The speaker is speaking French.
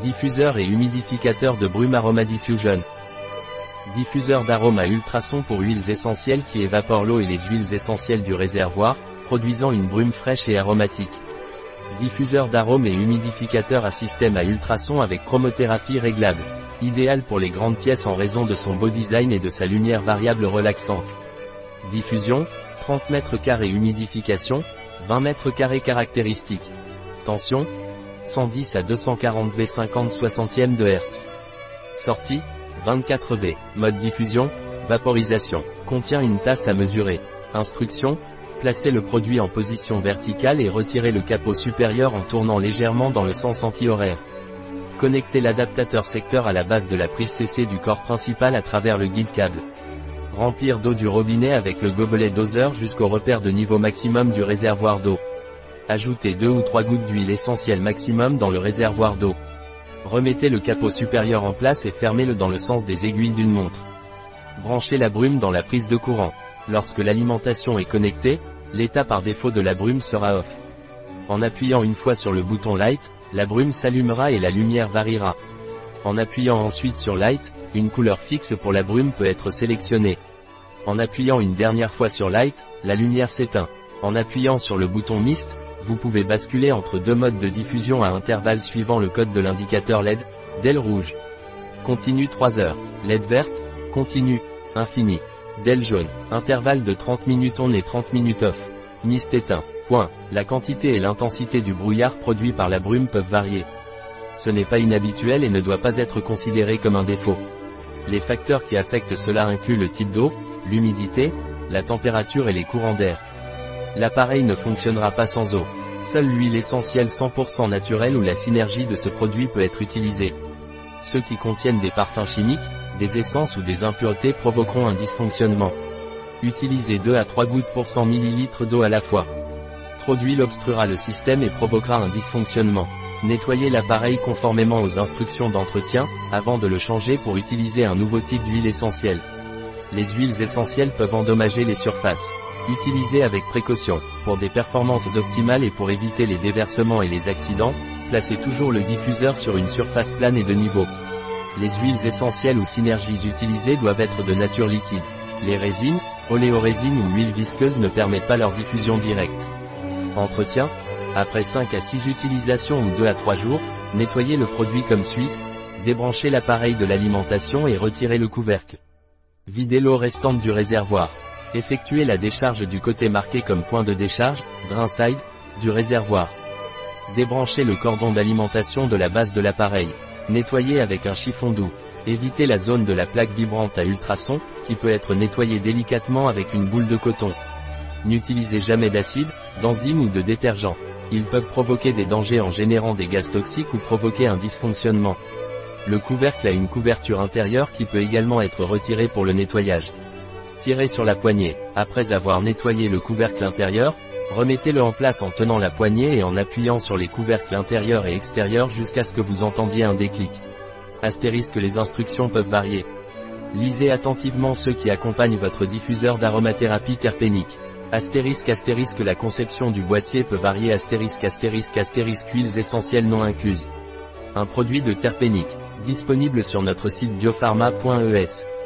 Diffuseur et humidificateur de brume Aroma Diffusion. Diffuseur d'arômes à ultrasons pour huiles essentielles qui évapore l'eau et les huiles essentielles du réservoir, produisant une brume fraîche et aromatique. Diffuseur d'arômes et humidificateur à système à ultrasons avec chromothérapie réglable. Idéal pour les grandes pièces en raison de son beau design et de sa lumière variable relaxante. Diffusion, 30 m2 humidification, 20 m2 caractéristiques. Tension, 110 à 240 V 50 60e de Hertz. Sortie, 24 V. Mode diffusion, vaporisation. Contient une tasse à mesurer. Instruction, placez le produit en position verticale et retirez le capot supérieur en tournant légèrement dans le sens anti-horaire. Connectez l'adaptateur secteur à la base de la prise CC du corps principal à travers le guide câble. Remplir d'eau du robinet avec le gobelet doseur jusqu'au repère de niveau maximum du réservoir d'eau. Ajoutez 2 ou 3 gouttes d'huile essentielle maximum dans le réservoir d'eau. Remettez le capot supérieur en place et fermez-le dans le sens des aiguilles d'une montre. Branchez la brume dans la prise de courant. Lorsque l'alimentation est connectée, l'état par défaut de la brume sera off. En appuyant une fois sur le bouton Light, la brume s'allumera et la lumière variera. En appuyant ensuite sur Light, une couleur fixe pour la brume peut être sélectionnée. En appuyant une dernière fois sur Light, la lumière s'éteint. En appuyant sur le bouton Mist, vous pouvez basculer entre deux modes de diffusion à intervalles suivant le code de l'indicateur LED, DEL rouge. Continue 3 heures. LED verte, continue, infini. DEL jaune, intervalle de 30 minutes on et 30 minutes off. Mist éteint. Point. La quantité et l'intensité du brouillard produit par la brume peuvent varier. Ce n'est pas inhabituel et ne doit pas être considéré comme un défaut. Les facteurs qui affectent cela incluent le type d'eau, l'humidité, la température et les courants d'air. L'appareil ne fonctionnera pas sans eau. Seule l'huile essentielle 100% naturelle ou la synergie de ce produit peut être utilisée. Ceux qui contiennent des parfums chimiques, des essences ou des impuretés provoqueront un dysfonctionnement. Utilisez 2 à 3 gouttes pour 100 ml d'eau à la fois. Trop d'huile obstruera le système et provoquera un dysfonctionnement. Nettoyez l'appareil conformément aux instructions d'entretien, avant de le changer pour utiliser un nouveau type d'huile essentielle. Les huiles essentielles peuvent endommager les surfaces. Utilisez avec précaution. Pour des performances optimales et pour éviter les déversements et les accidents, placez toujours le diffuseur sur une surface plane et de niveau. Les huiles essentielles ou synergies utilisées doivent être de nature liquide. Les résines, oléorésines ou huiles visqueuses ne permettent pas leur diffusion directe. Entretien. Après 5 à 6 utilisations ou 2 à 3 jours, nettoyez le produit comme suit. Débranchez l'appareil de l'alimentation et retirez le couvercle. Videz l'eau restante du réservoir. Effectuez la décharge du côté marqué comme point de décharge, drain side, du réservoir. Débranchez le cordon d'alimentation de la base de l'appareil. Nettoyez avec un chiffon doux. Évitez la zone de la plaque vibrante à ultrasons, qui peut être nettoyée délicatement avec une boule de coton. N'utilisez jamais d'acide, d'enzymes ou de détergent. Ils peuvent provoquer des dangers en générant des gaz toxiques ou provoquer un dysfonctionnement. Le couvercle a une couverture intérieure qui peut également être retirée pour le nettoyage. Tirez sur la poignée. Après avoir nettoyé le couvercle intérieur, remettez-le en place en tenant la poignée et en appuyant sur les couvercles intérieurs et extérieurs jusqu'à ce que vous entendiez un déclic. Astérisque les instructions peuvent varier. Lisez attentivement ceux qui accompagnent votre diffuseur d'aromathérapie terpénique. Astérisque astérisque la conception du boîtier peut varier astérisque astérisque astérisque huiles essentielles non incluses. Un produit de terpénique, disponible sur notre site biopharma.es.